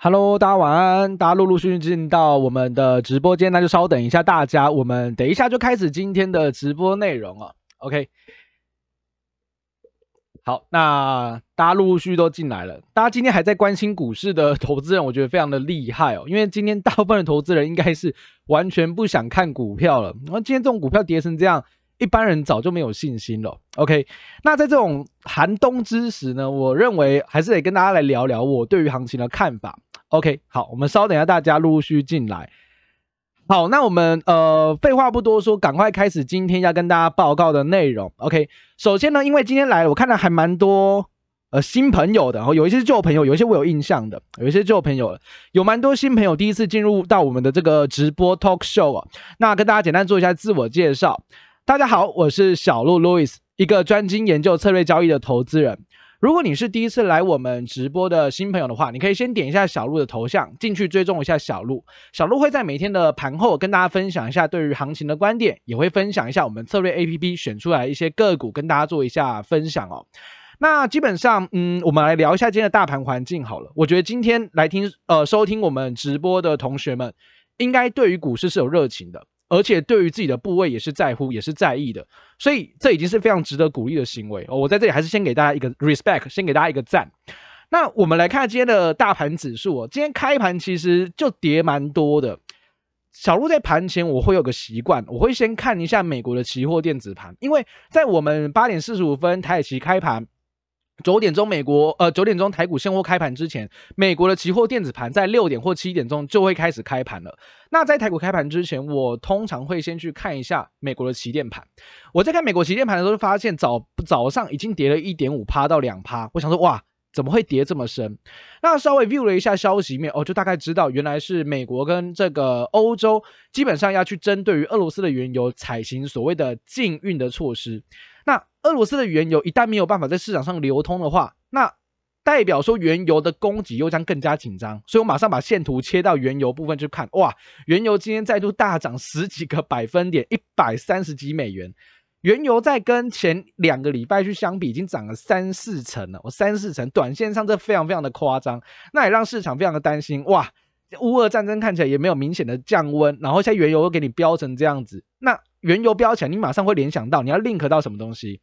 Hello，大家晚安。大家陆陆续续进到我们的直播间，那就稍等一下，大家，我们等一下就开始今天的直播内容啊。OK，好，那大家陆陆续续都进来了。大家今天还在关心股市的投资人，我觉得非常的厉害哦，因为今天大部分的投资人应该是完全不想看股票了。然后今天这种股票跌成这样。一般人早就没有信心了。OK，那在这种寒冬之时呢，我认为还是得跟大家来聊聊我对于行情的看法。OK，好，我们稍等一下，大家陆续进来。好，那我们呃废话不多说，赶快开始今天要跟大家报告的内容。OK，首先呢，因为今天来了，我看到还蛮多呃新朋友的，然后有一些旧朋友，有一些我有印象的，有一些旧朋友，有蛮多新朋友第一次进入到我们的这个直播 talk show 啊。那跟大家简单做一下自我介绍。大家好，我是小路 Louis，一个专精研究策略交易的投资人。如果你是第一次来我们直播的新朋友的话，你可以先点一下小路的头像，进去追踪一下小路。小路会在每天的盘后跟大家分享一下对于行情的观点，也会分享一下我们策略 APP 选出来一些个股，跟大家做一下分享哦。那基本上，嗯，我们来聊一下今天的大盘环境好了。我觉得今天来听呃收听我们直播的同学们，应该对于股市是有热情的。而且对于自己的部位也是在乎，也是在意的，所以这已经是非常值得鼓励的行为哦。我在这里还是先给大家一个 respect，先给大家一个赞。那我们来看今天的大盘指数哦，今天开盘其实就跌蛮多的。小鹿在盘前我会有个习惯，我会先看一下美国的期货电子盘，因为在我们八点四十五分台指期开盘。九点钟美国呃九点钟台股现货开盘之前，美国的期货电子盘在六点或七点钟就会开始开盘了。那在台股开盘之前，我通常会先去看一下美国的期电盘。我在看美国期电盘的时候，发现早早上已经跌了一点五趴到两趴。我想说，哇，怎么会跌这么深？那稍微 view 了一下消息面，哦，就大概知道原来是美国跟这个欧洲基本上要去针对于俄罗斯的原油采行所谓的禁运的措施。那俄罗斯的原油一旦没有办法在市场上流通的话，那代表说原油的供给又将更加紧张。所以我马上把线图切到原油部分去看，哇，原油今天再度大涨十几个百分点，一百三十几美元。原油在跟前两个礼拜去相比，已经涨了三四成了。我三四成，短线上这非常非常的夸张，那也让市场非常的担心。哇，乌俄战争看起来也没有明显的降温，然后现在原油又给你飙成这样子，那。原油飙起来，你马上会联想到你要 link 到什么东西？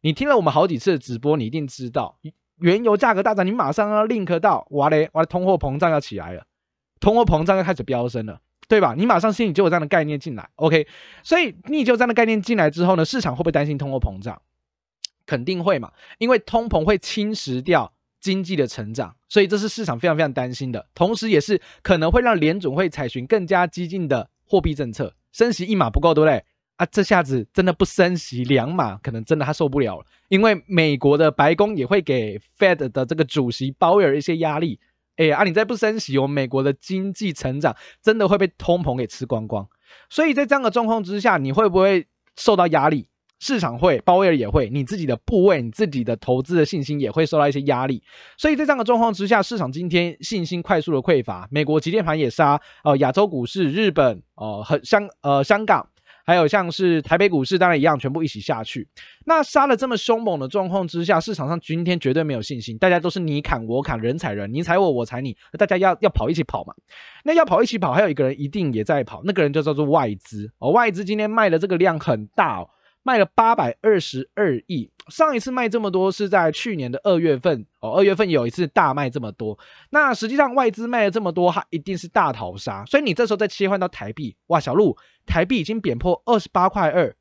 你听了我们好几次的直播，你一定知道，原油价格大涨，你马上要 link 到，哇嘞，哇嘞，通货膨胀要起来了，通货膨胀要开始飙升了，对吧？你马上心里就有这样的概念进来，OK？所以你就这样的概念进来之后呢，市场会不会担心通货膨胀？肯定会嘛，因为通膨会侵蚀掉经济的成长，所以这是市场非常非常担心的，同时也是可能会让联总会采取更加激进的货币政策。升息一码不够，对不对？啊，这下子真的不升息两码，可能真的他受不了了。因为美国的白宫也会给 Fed 的这个主席鲍威尔一些压力。哎，啊，你再不升息，我们美国的经济成长真的会被通膨给吃光光。所以在这样的状况之下，你会不会受到压力？市场会，鲍威尔也会，你自己的部位，你自己的投资的信心也会受到一些压力。所以在这样的状况之下，市场今天信心快速的匮乏，美国期电盘也杀，呃，亚洲股市、日本，呃，很香，呃，香港，还有像是台北股市，当然一样，全部一起下去。那杀了这么凶猛的状况之下，市场上今天绝对没有信心，大家都是你砍我砍，人踩人，你踩我，我踩你，大家要要跑一起跑嘛。那要跑一起跑，还有一个人一定也在跑，那个人就叫做外资哦，外资今天卖的这个量很大哦。卖了八百二十二亿，上一次卖这么多是在去年的二月份哦，二月份有一次大卖这么多。那实际上外资卖了这么多，它一定是大逃杀。所以你这时候再切换到台币，哇，小路，台币已经贬破二十八块二，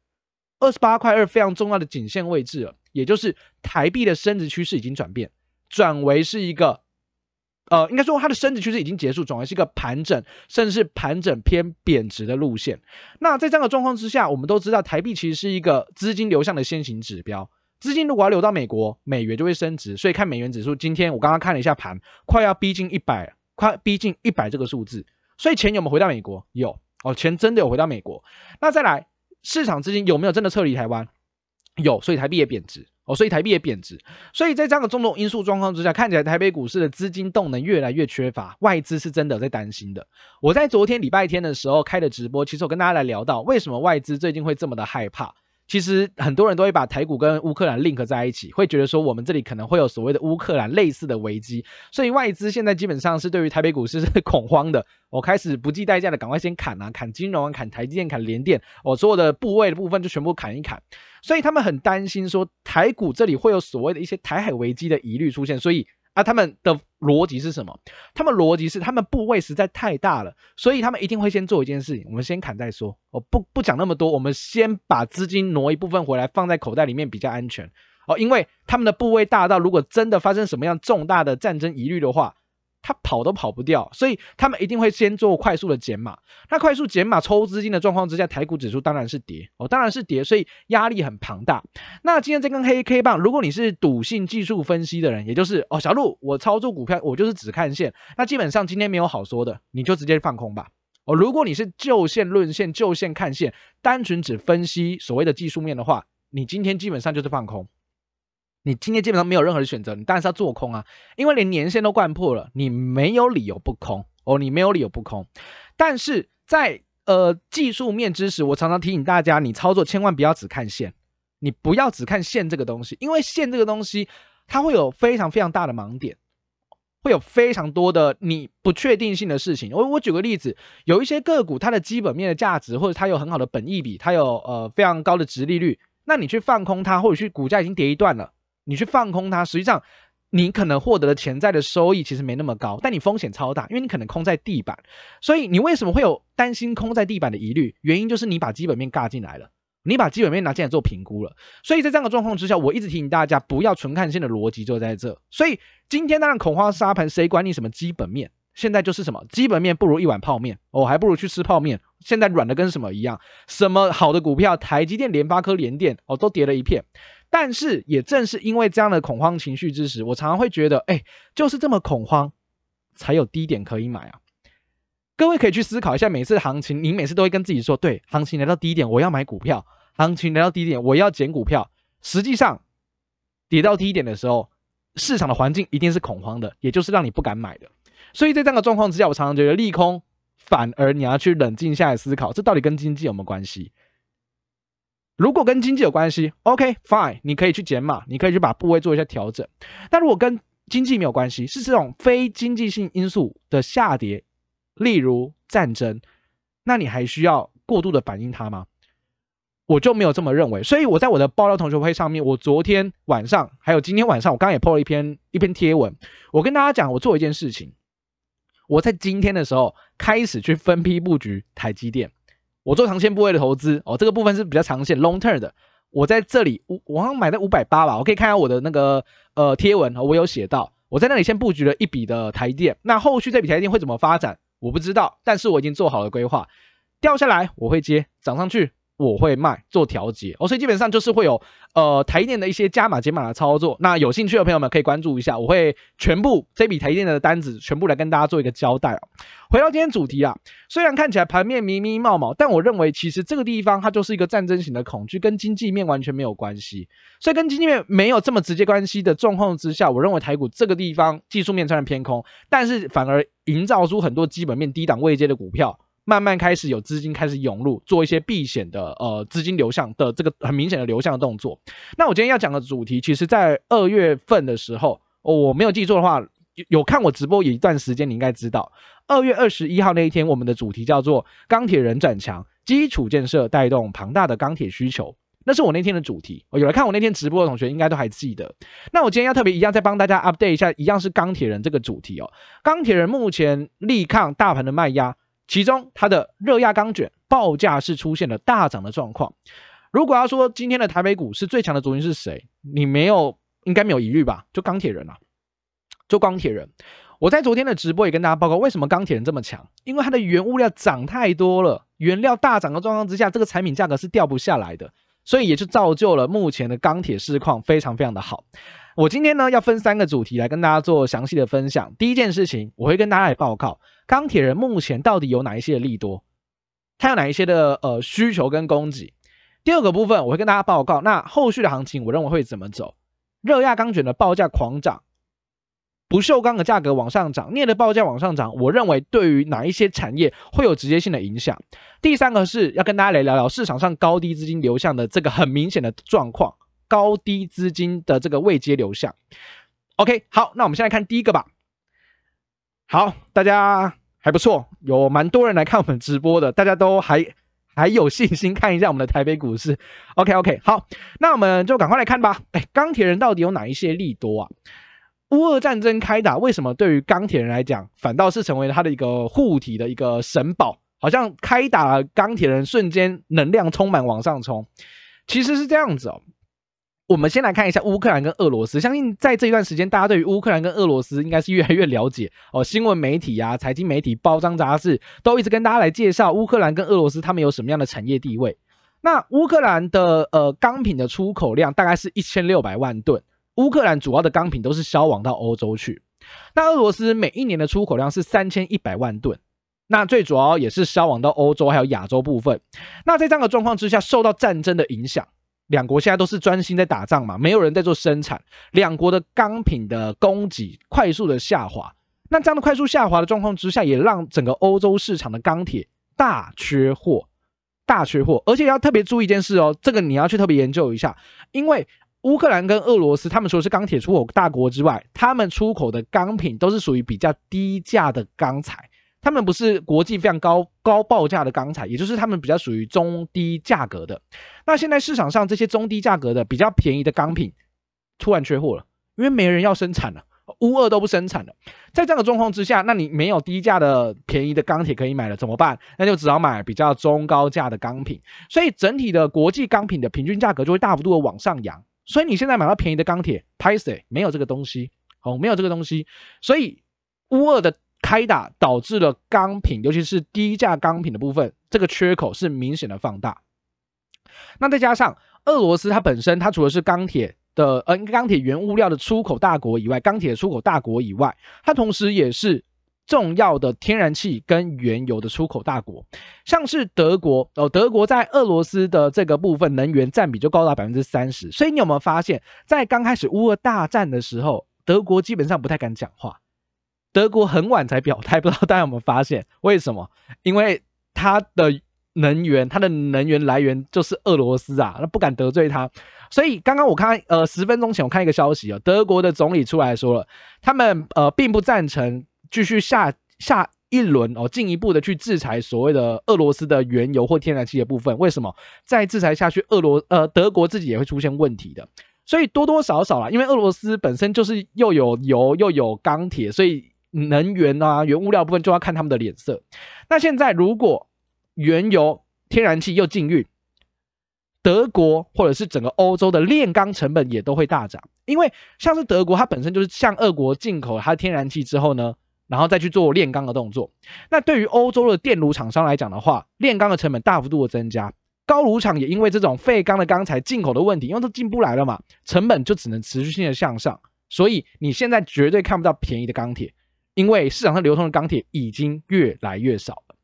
二十八块二非常重要的颈线位置了，也就是台币的升值趋势已经转变，转为是一个。呃，应该说它的升值趋势已经结束，转为是一个盘整，甚至是盘整偏贬值的路线。那在这样的状况之下，我们都知道台币其实是一个资金流向的先行指标。资金如果要流到美国，美元就会升值。所以看美元指数，今天我刚刚看了一下盘，快要逼近一百，快逼近一百这个数字。所以钱有没有回到美国？有哦，钱真的有回到美国。那再来，市场资金有没有真的撤离台湾？有，所以台币也贬值。哦，所以台币也贬值，所以在这样的种种因素状况之下，看起来台北股市的资金动能越来越缺乏，外资是真的在担心的。我在昨天礼拜天的时候开的直播，其实我跟大家来聊到，为什么外资最近会这么的害怕？其实很多人都会把台股跟乌克兰 link 在一起，会觉得说我们这里可能会有所谓的乌克兰类似的危机，所以外资现在基本上是对于台北股市是恐慌的。我开始不计代价的赶快先砍啊，砍金融啊，砍台积电，砍联电，我所有的部位的部分就全部砍一砍。所以他们很担心说台股这里会有所谓的一些台海危机的疑虑出现，所以。啊，他们的逻辑是什么？他们逻辑是他们部位实在太大了，所以他们一定会先做一件事情，我们先砍再说。哦，不不讲那么多，我们先把资金挪一部分回来，放在口袋里面比较安全。哦，因为他们的部位大到，如果真的发生什么样重大的战争疑虑的话。他跑都跑不掉，所以他们一定会先做快速的减码。那快速减码抽资金的状况之下，台股指数当然是跌哦，当然是跌，所以压力很庞大。那今天这根黑 K 棒，如果你是赌性技术分析的人，也就是哦，小路我操作股票我就是只看线，那基本上今天没有好说的，你就直接放空吧。哦，如果你是就线论线，就线看线，单纯只分析所谓的技术面的话，你今天基本上就是放空。你今天基本上没有任何的选择，你当然是要做空啊，因为连年线都掼破了，你没有理由不空哦，你没有理由不空。但是在呃技术面知识，我常常提醒大家，你操作千万不要只看线，你不要只看线这个东西，因为线这个东西它会有非常非常大的盲点，会有非常多的你不确定性的事情。我我举个例子，有一些个股它的基本面的价值，或者它有很好的本益比，它有呃非常高的殖利率，那你去放空它，或者去股价已经跌一段了。你去放空它，实际上你可能获得的潜在的收益其实没那么高，但你风险超大，因为你可能空在地板。所以你为什么会有担心空在地板的疑虑？原因就是你把基本面尬进来了，你把基本面拿进来做评估了。所以在这样的状况之下，我一直提醒大家不要纯看线的逻辑就在这。所以今天当然恐慌沙盘，谁管你什么基本面？现在就是什么基本面不如一碗泡面，我、还不如去吃泡面。现在软的跟什么一样？什么好的股票，台积电、联发科、联电哦，都跌了一片。但是也正是因为这样的恐慌情绪之时，我常常会觉得，哎，就是这么恐慌，才有低点可以买啊。各位可以去思考一下，每次行情，你每次都会跟自己说，对，行情来到低点，我要买股票；行情来到低点，我要减股票。实际上，跌到低点的时候，市场的环境一定是恐慌的，也就是让你不敢买的。所以在这样的状况之下，我常常觉得利空，反而你要去冷静下来思考，这到底跟经济有没有关系？如果跟经济有关系，OK fine，你可以去减码，你可以去把部位做一下调整。但如果跟经济没有关系，是这种非经济性因素的下跌，例如战争，那你还需要过度的反应它吗？我就没有这么认为。所以我在我的爆料同学会上面，我昨天晚上还有今天晚上，我刚刚也 po 了一篇一篇贴文，我跟大家讲，我做一件事情，我在今天的时候开始去分批布局台积电。我做长线部位的投资哦，这个部分是比较长线 long term 的。我在这里，我我好像买在五百八吧，我可以看下我的那个呃贴文，我有写到，我在那里先布局了一笔的台电。那后续这笔台电会怎么发展，我不知道，但是我已经做好了规划，掉下来我会接，涨上去。我会卖做调节哦，所以基本上就是会有呃台电的一些加码减码的操作。那有兴趣的朋友们可以关注一下，我会全部这笔台电的单子全部来跟大家做一个交代哦。回到今天主题啊，虽然看起来盘面迷迷冒冒，但我认为其实这个地方它就是一个战争型的恐惧，跟经济面完全没有关系。所以跟经济面没有这么直接关系的状况之下，我认为台股这个地方技术面虽然偏空，但是反而营造出很多基本面低档位阶的股票。慢慢开始有资金开始涌入，做一些避险的呃资金流向的这个很明显的流向的动作。那我今天要讲的主题，其实在二月份的时候，哦，我没有记错的话，有有看我直播有一段时间，你应该知道，二月二十一号那一天，我们的主题叫做“钢铁人转强，基础建设带动庞大的钢铁需求”，那是我那天的主题。有来看我那天直播的同学应该都还记得。那我今天要特别一样再帮大家 update 一下，一样是钢铁人这个主题哦。钢铁人目前力抗大盘的卖压。其中，它的热轧钢卷报价是出现了大涨的状况。如果要说今天的台北股市最强的族群是谁，你没有应该没有疑虑吧？就钢铁人啊，就钢铁人。我在昨天的直播也跟大家报告，为什么钢铁人这么强？因为它的原物料涨太多了，原料大涨的状况之下，这个产品价格是掉不下来的，所以也就造就了目前的钢铁市况非常非常的好。我今天呢要分三个主题来跟大家做详细的分享。第一件事情，我会跟大家来报告。钢铁人目前到底有哪一些的利多？它有哪一些的呃需求跟供给？第二个部分我会跟大家报告，那后续的行情我认为会怎么走？热轧钢卷的报价狂涨，不锈钢的价格往上涨，镍的报价往上涨，我认为对于哪一些产业会有直接性的影响？第三个是要跟大家来聊聊市场上高低资金流向的这个很明显的状况，高低资金的这个位阶流向。OK，好，那我们先来看第一个吧。好，大家还不错，有蛮多人来看我们直播的，大家都还 还有信心看一下我们的台北股市。OK OK，好，那我们就赶快来看吧。哎，钢铁人到底有哪一些利多啊？乌俄战争开打，为什么对于钢铁人来讲，反倒是成为他的一个护体的一个神宝？好像开打钢铁人瞬间能量充满往上冲。其实是这样子哦。我们先来看一下乌克兰跟俄罗斯。相信在这一段时间，大家对于乌克兰跟俄罗斯应该是越来越了解哦。新闻媒体啊、财经媒体、包装杂志都一直跟大家来介绍乌克兰跟俄罗斯他们有什么样的产业地位。那乌克兰的呃钢品的出口量大概是一千六百万吨。乌克兰主要的钢品都是销往到欧洲去，那俄罗斯每一年的出口量是三千一百万吨，那最主要也是销往到欧洲还有亚洲部分。那在这样的状况之下，受到战争的影响，两国现在都是专心在打仗嘛，没有人在做生产，两国的钢品的供给快速的下滑。那这样的快速下滑的状况之下，也让整个欧洲市场的钢铁大缺货，大缺货。而且要特别注意一件事哦，这个你要去特别研究一下，因为。乌克兰跟俄罗斯，他们除了是钢铁出口大国之外，他们出口的钢品都是属于比较低价的钢材，他们不是国际非常高高报价的钢材，也就是他们比较属于中低价格的。那现在市场上这些中低价格的比较便宜的钢品突然缺货了，因为没人要生产了，乌二都不生产了。在这样的状况之下，那你没有低价的便宜的钢铁可以买了，怎么办？那就只好买比较中高价的钢品，所以整体的国际钢品的平均价格就会大幅度的往上扬。所以你现在买到便宜的钢铁，拍谁？没有这个东西，哦，没有这个东西。所以乌二的开打导致了钢品，尤其是低价钢品的部分，这个缺口是明显的放大。那再加上俄罗斯它本身，它除了是钢铁的，呃，钢铁原物料的出口大国以外，钢铁出口大国以外，它同时也是。重要的天然气跟原油的出口大国，像是德国哦，德国在俄罗斯的这个部分能源占比就高达百分之三十。所以你有没有发现，在刚开始乌俄大战的时候，德国基本上不太敢讲话，德国很晚才表态，不知道大家有没有发现？为什么？因为它的能源，它的能源来源就是俄罗斯啊，那不敢得罪他。所以刚刚我看，呃，十分钟前我看一个消息啊，德国的总理出来说了，他们呃并不赞成。继续下下一轮哦，进一步的去制裁所谓的俄罗斯的原油或天然气的部分。为什么？再制裁下去，俄罗呃德国自己也会出现问题的。所以多多少少啦，因为俄罗斯本身就是又有油又有钢铁，所以能源啊原物料部分就要看他们的脸色。那现在如果原油、天然气又禁运，德国或者是整个欧洲的炼钢成本也都会大涨。因为像是德国，它本身就是向俄国进口它的天然气之后呢。然后再去做炼钢的动作。那对于欧洲的电炉厂商来讲的话，炼钢的成本大幅度的增加，高炉厂也因为这种废钢的钢材进口的问题，因为都进不来了嘛，成本就只能持续性的向上。所以你现在绝对看不到便宜的钢铁，因为市场上流通的钢铁已经越来越少了。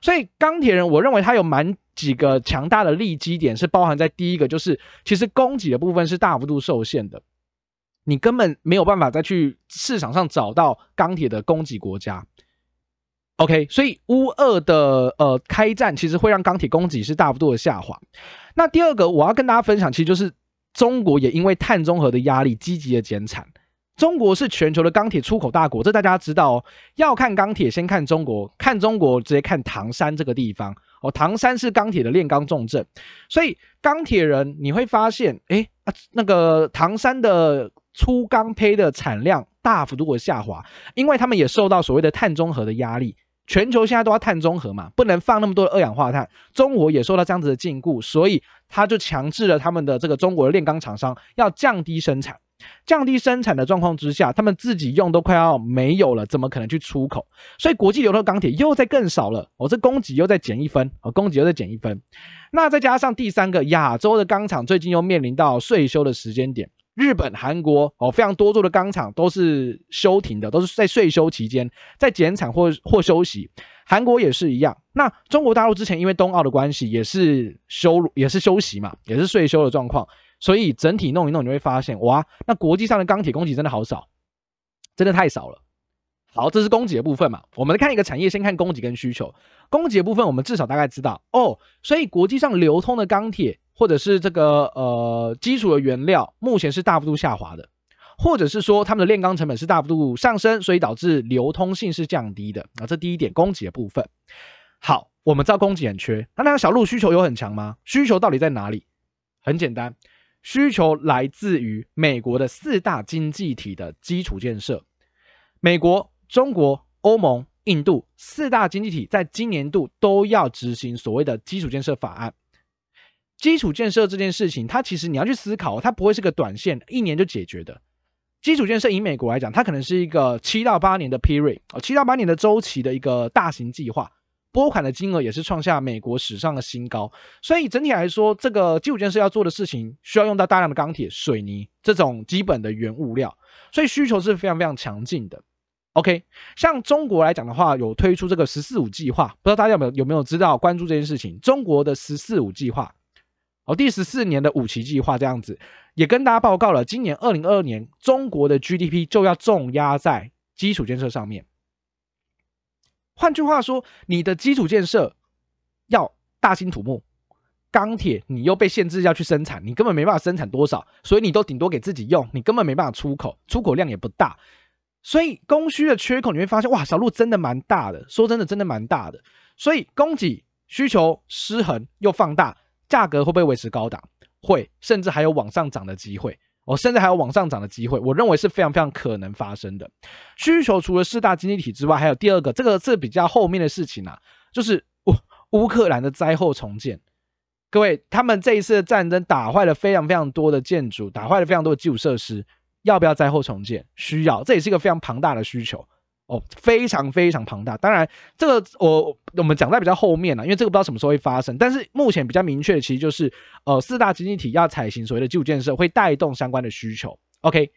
所以钢铁人，我认为它有蛮几个强大的利基点，是包含在第一个，就是其实供给的部分是大幅度受限的。你根本没有办法再去市场上找到钢铁的供给国家，OK，所以乌二的呃开战其实会让钢铁供给是大幅度的下滑。那第二个我要跟大家分享，其实就是中国也因为碳中和的压力积极的减产。中国是全球的钢铁出口大国，这大家知道哦。要看钢铁，先看中国，看中国直接看唐山这个地方哦。唐山是钢铁的炼钢重镇，所以钢铁人你会发现，哎啊，那个唐山的。粗钢坯的产量大幅度的下滑，因为他们也受到所谓的碳中和的压力。全球现在都要碳中和嘛，不能放那么多的二氧化碳。中国也受到这样子的禁锢，所以他就强制了他们的这个中国的炼钢厂商要降低生产。降低生产的状况之下，他们自己用都快要没有了，怎么可能去出口？所以国际流通钢铁又在更少了。哦、这供给又在减一分，哦，供给又在减一分。那再加上第三个，亚洲的钢厂最近又面临到税收的时间点。日本、韩国哦，非常多座的钢厂都是休停的，都是在税收期间在减产或或休息。韩国也是一样。那中国大陆之前因为冬奥的关系，也是休也是休息嘛，也是税收的状况。所以整体弄一弄，你会发现哇，那国际上的钢铁供给真的好少。真的太少了。好，这是供给的部分嘛。我们来看一个产业，先看供给跟需求。供给的部分，我们至少大概知道哦，所以国际上流通的钢铁或者是这个呃基础的原料，目前是大幅度下滑的，或者是说他们的炼钢成本是大幅度上升，所以导致流通性是降低的啊。这第一点，供给的部分。好，我们知道供给很缺，那那个小路需求有很强吗？需求到底在哪里？很简单，需求来自于美国的四大经济体的基础建设。美国、中国、欧盟、印度四大经济体在今年度都要执行所谓的基础建设法案。基础建设这件事情，它其实你要去思考，它不会是个短线一年就解决的。基础建设以美国来讲，它可能是一个七到八年的 period 哦，七到八年的周期的一个大型计划。拨款的金额也是创下美国史上的新高，所以整体来说，这个基础建设要做的事情需要用到大量的钢铁、水泥这种基本的原物料，所以需求是非常非常强劲的。OK，像中国来讲的话，有推出这个“十四五”计划，不知道大家有没有有没有知道关注这件事情？中国的“十四五”计划，哦，第十四年的五期计划这样子，也跟大家报告了，今年二零二二年中国的 GDP 就要重压在基础建设上面。换句话说，你的基础建设要大兴土木，钢铁你又被限制要去生产，你根本没办法生产多少，所以你都顶多给自己用，你根本没办法出口，出口量也不大，所以供需的缺口你会发现，哇，小路真的蛮大的，说真的，真的蛮大的，所以供给需求失衡又放大，价格会不会维持高档？会，甚至还有往上涨的机会。哦，甚至还有往上涨的机会，我认为是非常非常可能发生的。需求除了四大经济体之外，还有第二个，这个是比较后面的事情啊，就是乌乌克兰的灾后重建。各位，他们这一次的战争打坏了非常非常多的建筑，打坏了非常多的基础设施，要不要灾后重建？需要，这也是一个非常庞大的需求。哦，非常非常庞大。当然，这个我我们讲在比较后面了，因为这个不知道什么时候会发生。但是目前比较明确的，其实就是呃四大经济体要采行所谓的基础建设，会带动相关的需求。OK，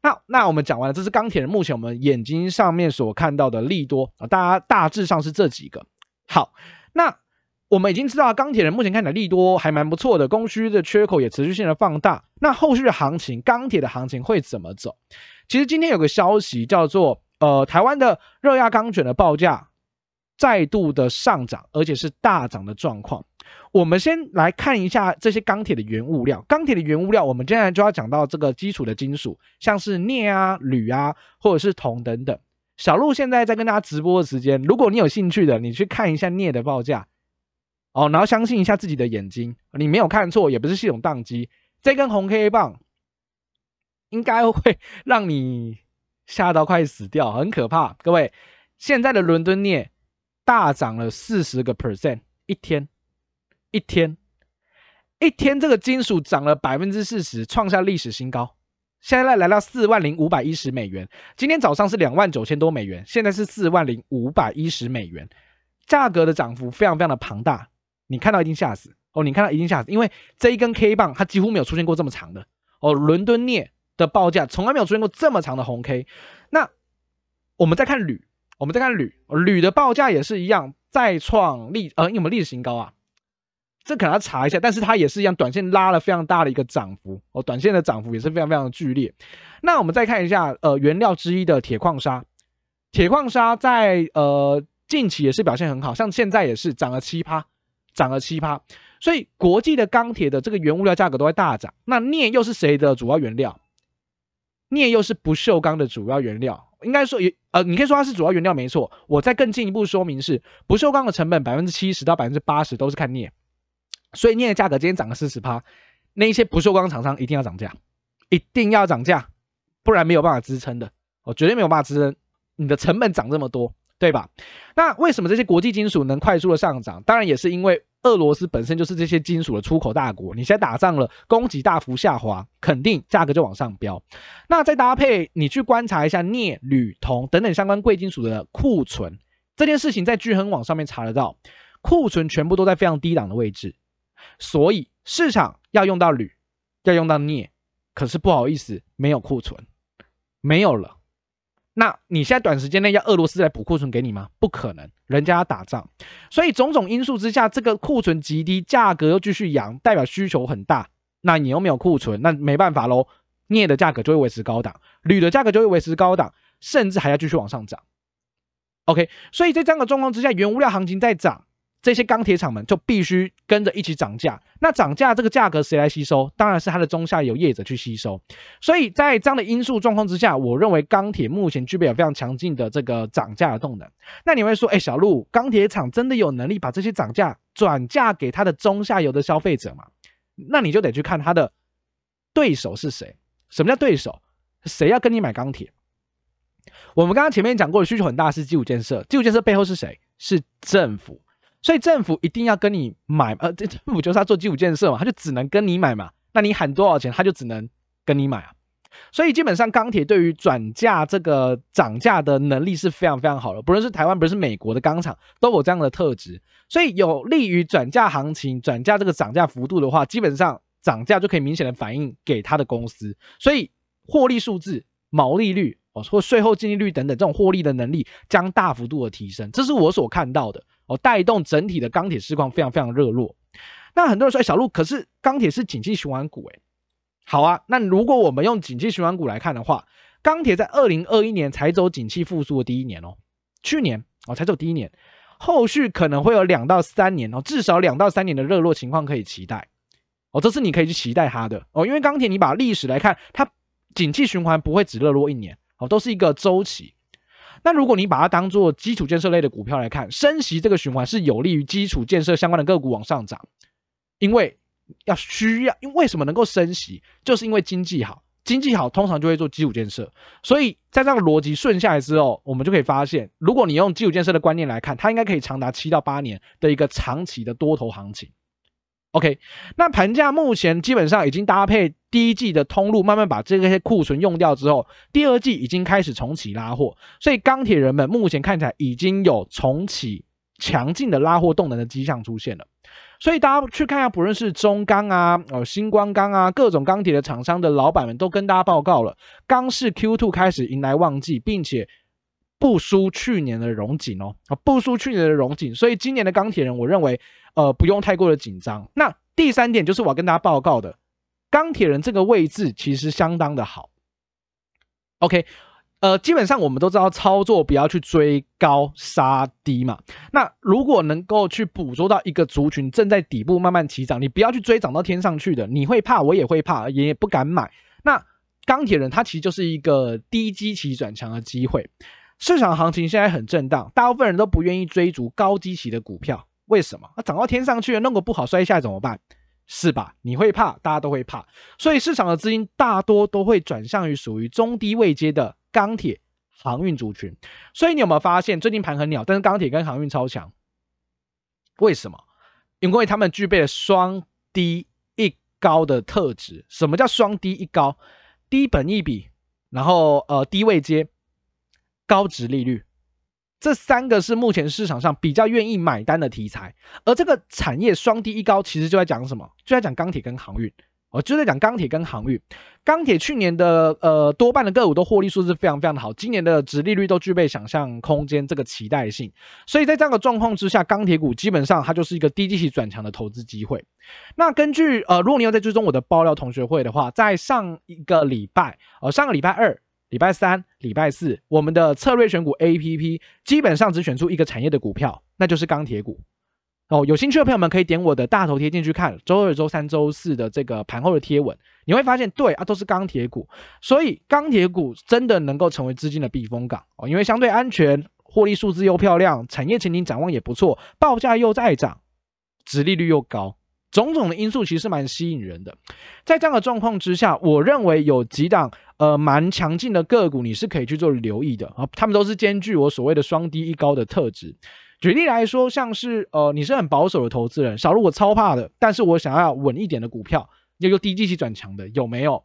那那我们讲完了，这是钢铁人目前我们眼睛上面所看到的利多啊，大家大致上是这几个。好，那我们已经知道钢铁人目前看起来利多还蛮不错的，供需的缺口也持续性的放大。那后续的行情，钢铁的行情会怎么走？其实今天有个消息叫做。呃，台湾的热轧钢卷的报价再度的上涨，而且是大涨的状况。我们先来看一下这些钢铁的原物料。钢铁的原物料，我们接下来就要讲到这个基础的金属，像是镍啊、铝啊，或者是铜等等。小路现在在跟大家直播的时间，如果你有兴趣的，你去看一下镍的报价哦，然后相信一下自己的眼睛，你没有看错，也不是系统宕机。这根红 K 棒应该会让你。吓到快死掉，很可怕。各位，现在的伦敦镍大涨了四十个 percent，一天，一天，一天，这个金属涨了百分之四十，创下历史新高。现在来到四万零五百一十美元，今天早上是两万九千多美元，现在是四万零五百一十美元，价格的涨幅非常非常的庞大。你看到一定吓死哦，你看到一定吓死，因为这一根 K 棒它几乎没有出现过这么长的哦，伦敦镍。的报价从来没有出现过这么长的红 K，那我们再看铝，我们再看铝，铝的报价也是一样再创历呃，有没有历史新高啊？这可能要查一下，但是它也是一样，短线拉了非常大的一个涨幅哦，短线的涨幅也是非常非常的剧烈。那我们再看一下呃，原料之一的铁矿砂，铁矿砂在呃近期也是表现很好，像现在也是涨了七趴，涨了七趴，所以国际的钢铁的这个原物料价格都在大涨。那镍又是谁的主要原料？镍又是不锈钢的主要原料，应该说也呃，你可以说它是主要原料没错。我再更进一步说明是，不锈钢的成本百分之七十到百分之八十都是看镍，所以镍的价格今天涨了四十趴，那一些不锈钢厂商一定要涨价，一定要涨价，不然没有办法支撑的，我绝对没有办法支撑，你的成本涨这么多，对吧？那为什么这些国际金属能快速的上涨？当然也是因为。俄罗斯本身就是这些金属的出口大国，你现在打仗了，供给大幅下滑，肯定价格就往上飙。那再搭配你去观察一下镍、铝、铜等等相关贵金属的库存，这件事情在巨亨网上面查得到，库存全部都在非常低档的位置，所以市场要用到铝，要用到镍，可是不好意思，没有库存，没有了。那你现在短时间内要俄罗斯来补库存给你吗？不可能，人家要打仗，所以种种因素之下，这个库存极低，价格又继续扬，代表需求很大。那你又没有库存，那没办法喽，镍的价格就会维持高档，铝的价格就会维持高档，甚至还要继续往上涨。OK，所以在这样的状况之下，原物料行情在涨。这些钢铁厂们就必须跟着一起涨价，那涨价这个价格谁来吸收？当然是它的中下游业者去吸收。所以在这样的因素状况之下，我认为钢铁目前具备有非常强劲的这个涨价的动能。那你会说，哎，小路，钢铁厂真的有能力把这些涨价转嫁给它的中下游的消费者吗？那你就得去看它的对手是谁。什么叫对手？谁要跟你买钢铁？我们刚刚前面讲过的需求很大是基础建设，基础建设背后是谁？是政府。所以政府一定要跟你买，呃，这政府就是他做基础建设嘛，他就只能跟你买嘛。那你喊多少钱，他就只能跟你买啊。所以基本上钢铁对于转嫁这个涨价的能力是非常非常好的，不论是台湾，不是美国的钢厂都有这样的特质，所以有利于转嫁行情、转嫁这个涨价幅度的话，基本上涨价就可以明显的反映给他的公司，所以获利数字、毛利率哦，或税后净利率等等这种获利的能力将大幅度的提升，这是我所看到的。哦，带动整体的钢铁市况非常非常热络。那很多人说，哎，小陆，可是钢铁是景气循环股，哎，好啊。那如果我们用景气循环股来看的话，钢铁在二零二一年才走景气复苏的第一年哦，去年哦才走第一年，后续可能会有两到三年哦，至少两到三年的热络情况可以期待哦，这是你可以去期待它的哦，因为钢铁你把历史来看，它景气循环不会只热络一年哦，都是一个周期。那如果你把它当做基础建设类的股票来看，升息这个循环是有利于基础建设相关的个股往上涨，因为要需要，因为什么能够升息，就是因为经济好，经济好通常就会做基础建设，所以在这样逻辑顺下来之后，我们就可以发现，如果你用基础建设的观念来看，它应该可以长达七到八年的一个长期的多头行情。OK，那盘价目前基本上已经搭配第一季的通路，慢慢把这些库存用掉之后，第二季已经开始重启拉货，所以钢铁人们目前看起来已经有重启强劲的拉货动能的迹象出现了。所以大家去看一下，不论是中钢啊、哦新光钢啊，各种钢铁的厂商的老板们都跟大家报告了，钢市 Q2 开始迎来旺季，并且不输去年的荣景哦，啊不输去年的荣景，所以今年的钢铁人，我认为。呃，不用太过的紧张。那第三点就是我要跟大家报告的，钢铁人这个位置其实相当的好。OK，呃，基本上我们都知道操作不要去追高杀低嘛。那如果能够去捕捉到一个族群正在底部慢慢起涨，你不要去追涨到天上去的，你会怕，我也会怕，也不敢买。那钢铁人它其实就是一个低基期转强的机会。市场行情现在很震荡，大部分人都不愿意追逐高基期的股票。为什么？那涨到天上去了，弄个不好摔下来怎么办？是吧？你会怕，大家都会怕，所以市场的资金大多都会转向于属于中低位阶的钢铁、航运族群。所以你有没有发现，最近盘很鸟，但是钢铁跟航运超强？为什么？因为他们具备了双低一高的特质。什么叫双低一高？低本一比，然后呃低位阶，高值利率。这三个是目前市场上比较愿意买单的题材，而这个产业双低一高，其实就在讲什么？就在讲钢铁跟航运，哦，就在讲钢铁跟航运。钢铁去年的呃多半的个股都获利数字非常非常的好，今年的值利率都具备想象空间，这个期待性。所以在这样的状况之下，钢铁股基本上它就是一个低基期转强的投资机会。那根据呃，如果你有在追踪我的爆料同学会的话，在上一个礼拜，呃，上个礼拜二。礼拜三、礼拜四，我们的策略选股 APP 基本上只选出一个产业的股票，那就是钢铁股。哦，有兴趣的朋友们可以点我的大头贴进去看，周二、周三、周四的这个盘后的贴文，你会发现，对啊，都是钢铁股，所以钢铁股真的能够成为资金的避风港哦，因为相对安全，获利数字又漂亮，产业前景展望也不错，报价又在涨，殖利率又高。种种的因素其实蛮吸引人的，在这样的状况之下，我认为有几档呃蛮强劲的个股，你是可以去做留意的啊。他们都是兼具我所谓的双低一高的特质。举例来说，像是呃你是很保守的投资人，小路我超怕的，但是我想要稳一点的股票，要有低基期转强的，有没有？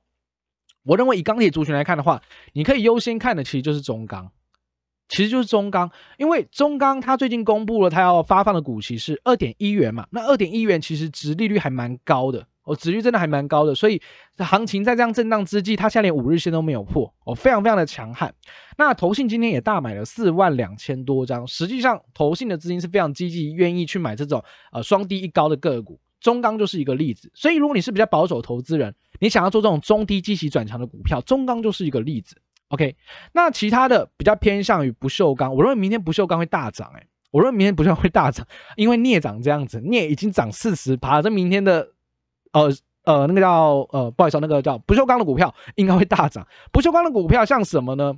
我认为以钢铁族群来看的话，你可以优先看的其实就是中钢。其实就是中钢，因为中钢它最近公布了它要发放的股息是二点一元嘛，那二点一元其实殖利率还蛮高的哦，殖率真的还蛮高的，所以行情在这样震荡之际，它现在连五日线都没有破哦，非常非常的强悍。那投信今天也大买了四万两千多张，实际上投信的资金是非常积极，愿意去买这种呃双低一高的个股，中钢就是一个例子。所以如果你是比较保守投资人，你想要做这种中低基期转强的股票，中钢就是一个例子。OK，那其他的比较偏向于不锈钢，我认为明天不锈钢会大涨，哎，我认为明天不锈钢会大涨，因为镍涨这样子，镍已经涨四十趴，这明天的呃呃那个叫呃不好意思，那个叫不锈钢的股票应该会大涨。不锈钢的股票像什么呢？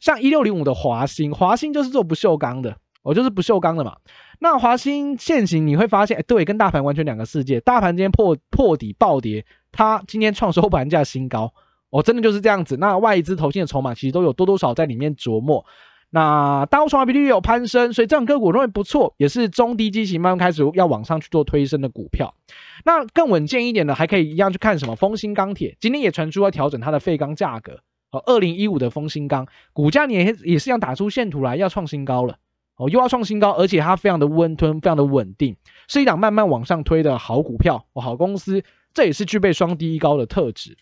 像一六零五的华兴，华兴就是做不锈钢的，我、就是不锈钢的嘛。那华兴现行你会发现，哎，对，跟大盘完全两个世界。大盘今天破破底暴跌，它今天创收盘价新高。哦，真的就是这样子。那外资投信的筹码其实都有多多少在里面琢磨。那大户筹码比率有攀升，所以这种个股我认为不错，也是中低基型慢慢开始要往上去做推升的股票。那更稳健一点的，还可以一样去看什么风兴钢铁，今天也传出要调整它的废钢价格。哦，二零一五的风兴钢股价也也是一样打出线图来，要创新高了。哦，又要创新高，而且它非常的温吞，非常的稳定，是一档慢慢往上推的好股票哦，好公司，这也是具备双低一高的特质。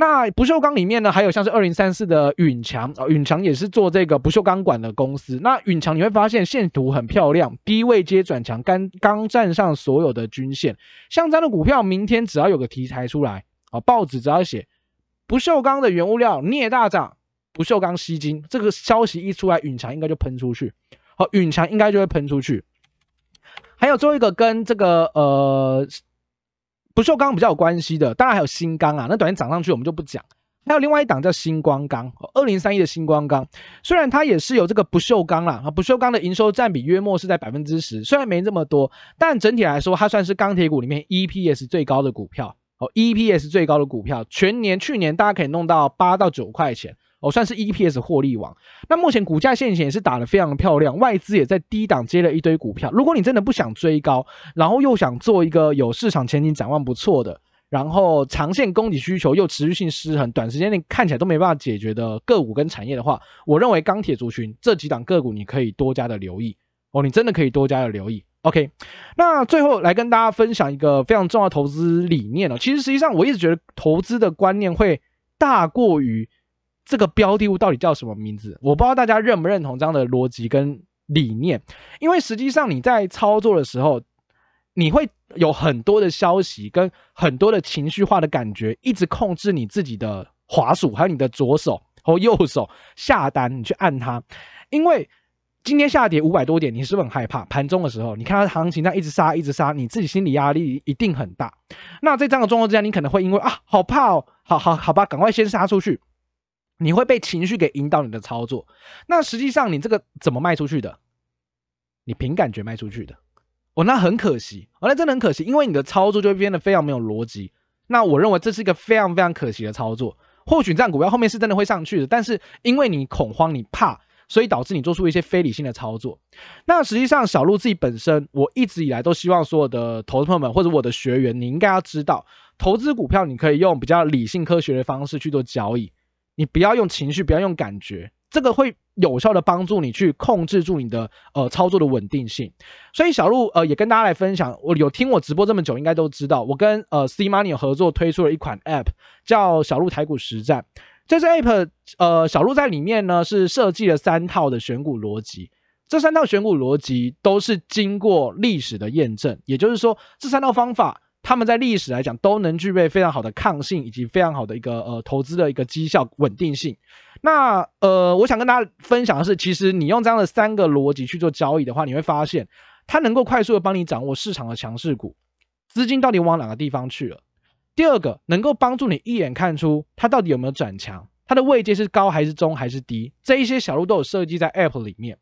那不锈钢里面呢，还有像是二零三四的允强啊，允强也是做这个不锈钢管的公司。那允强你会发现线图很漂亮，低位接转强，刚刚站上所有的均线。像这样的股票，明天只要有个题材出来啊，报纸只要写不锈钢的原物料镍大涨，不锈钢吸金，这个消息一出来，允强应该就喷出去。好，允强应该就会喷出去。还有最后一个跟这个呃。不锈钢比较有关系的，当然还有新钢啊，那短线涨上去我们就不讲。还有另外一档叫新光钢，二零三一的新光钢，虽然它也是有这个不锈钢啦，啊，不锈钢的营收占比约莫是在百分之十，虽然没这么多，但整体来说它算是钢铁股里面 EPS 最高的股票哦，EPS 最高的股票，全年去年大家可以弄到八到九块钱。哦，算是 EPS 获利王。那目前股价线型也是打得非常漂亮，外资也在低档接了一堆股票。如果你真的不想追高，然后又想做一个有市场前景展望不错的，然后长线供给需求又持续性失衡，短时间内看起来都没办法解决的个股跟产业的话，我认为钢铁族群这几档个股你可以多加的留意。哦，你真的可以多加的留意。OK，那最后来跟大家分享一个非常重要的投资理念哦。其实实际上我一直觉得投资的观念会大过于。这个标的物到底叫什么名字？我不知道大家认不认同这样的逻辑跟理念，因为实际上你在操作的时候，你会有很多的消息跟很多的情绪化的感觉，一直控制你自己的滑鼠，还有你的左手和右手下单，你去按它。因为今天下跌五百多点，你是不是很害怕？盘中的时候，你看它行情在一直杀，一直杀，你自己心理压力一定很大。那在这样的状况之下，你可能会因为啊，好怕哦，好好好吧，赶快先杀出去。你会被情绪给引导你的操作，那实际上你这个怎么卖出去的？你凭感觉卖出去的，哦，那很可惜，哦，那真的很可惜，因为你的操作就会变得非常没有逻辑。那我认为这是一个非常非常可惜的操作。或许这样股票后面是真的会上去的，但是因为你恐慌、你怕，所以导致你做出一些非理性的操作。那实际上小鹿自己本身，我一直以来都希望所有的投资朋友们或者我的学员，你应该要知道，投资股票你可以用比较理性科学的方式去做交易。你不要用情绪，不要用感觉，这个会有效的帮助你去控制住你的呃操作的稳定性。所以小鹿呃也跟大家来分享，我有听我直播这么久，应该都知道，我跟呃 C Money 合作推出了一款 App，叫小鹿台股实战。这支 App 呃小鹿在里面呢是设计了三套的选股逻辑，这三套选股逻辑都是经过历史的验证，也就是说这三套方法。他们在历史来讲都能具备非常好的抗性，以及非常好的一个呃投资的一个绩效稳定性。那呃，我想跟大家分享的是，其实你用这样的三个逻辑去做交易的话，你会发现它能够快速的帮你掌握市场的强势股，资金到底往哪个地方去了。第二个，能够帮助你一眼看出它到底有没有转强，它的位阶是高还是中还是低，这一些小路都有设计在 App 里面。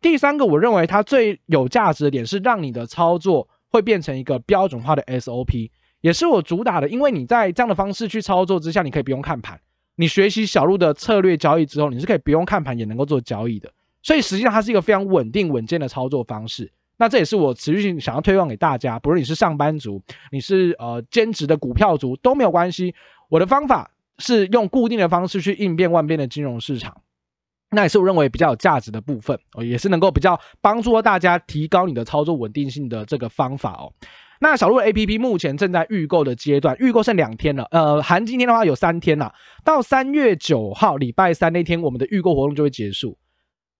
第三个，我认为它最有价值的点是让你的操作。会变成一个标准化的 SOP，也是我主打的。因为你在这样的方式去操作之下，你可以不用看盘。你学习小路的策略交易之后，你是可以不用看盘也能够做交易的。所以实际上它是一个非常稳定稳健的操作方式。那这也是我持续性想要推广给大家。不论你是上班族，你是呃兼职的股票族都没有关系。我的方法是用固定的方式去应变万变的金融市场。那也是我认为比较有价值的部分哦，也是能够比较帮助大家提高你的操作稳定性的这个方法哦。那小鹿 APP 目前正在预购的阶段，预购剩两天了，呃，含今天的话有三天了，到三月九号礼拜三那天，我们的预购活动就会结束。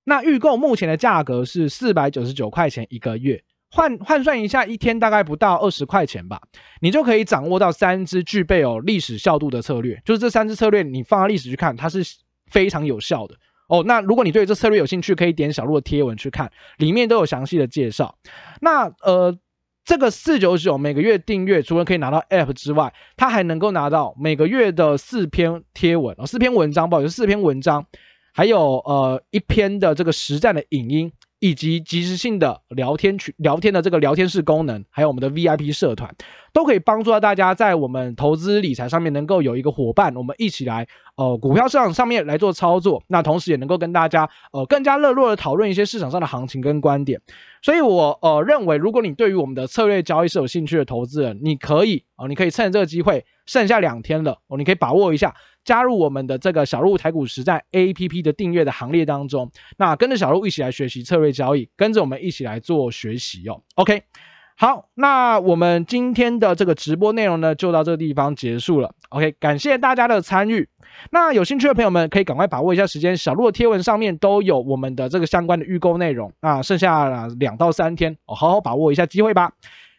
那预购目前的价格是四百九十九块钱一个月，换换算一下，一天大概不到二十块钱吧，你就可以掌握到三支具备有历史效度的策略，就是这三支策略你放到历史去看，它是。非常有效的哦。那如果你对这策略有兴趣，可以点小鹿的贴文去看，里面都有详细的介绍。那呃。这个四九九每个月订阅，除了可以拿到 App 之外，它还能够拿到每个月的四篇贴文哦，四篇文章，不好意思，四篇文章，还有呃一篇的这个实战的影音。以及即时性的聊天群、聊天的这个聊天室功能，还有我们的 VIP 社团，都可以帮助到大家在我们投资理财上面能够有一个伙伴，我们一起来呃股票市场上面来做操作。那同时也能够跟大家呃更加热络的讨论一些市场上的行情跟观点。所以我呃认为，如果你对于我们的策略交易是有兴趣的投资人，你可以哦、呃，你可以趁这个机会，剩下两天了哦，你可以把握一下。加入我们的这个小鹿台股实战 APP 的订阅的行列当中，那跟着小鹿一起来学习策略交易，跟着我们一起来做学习哦。OK，好，那我们今天的这个直播内容呢，就到这个地方结束了。OK，感谢大家的参与。那有兴趣的朋友们可以赶快把握一下时间，小鹿的贴文上面都有我们的这个相关的预购内容。那剩下两到三天，哦，好好把握一下机会吧。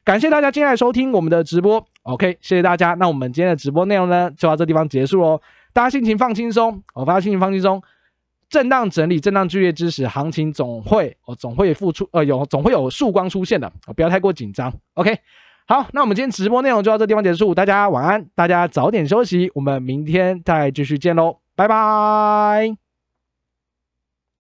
感谢大家今天来收听我们的直播，OK，谢谢大家。那我们今天的直播内容呢，就到这地方结束喽。大家心情放轻松，我发心情放轻松。震荡整理、震荡剧烈之时，行情总会哦，总会付出呃有总会有曙光出现的，哦不要太过紧张。OK，好，那我们今天直播内容就到这地方结束，大家晚安，大家早点休息，我们明天再继续见喽，拜拜。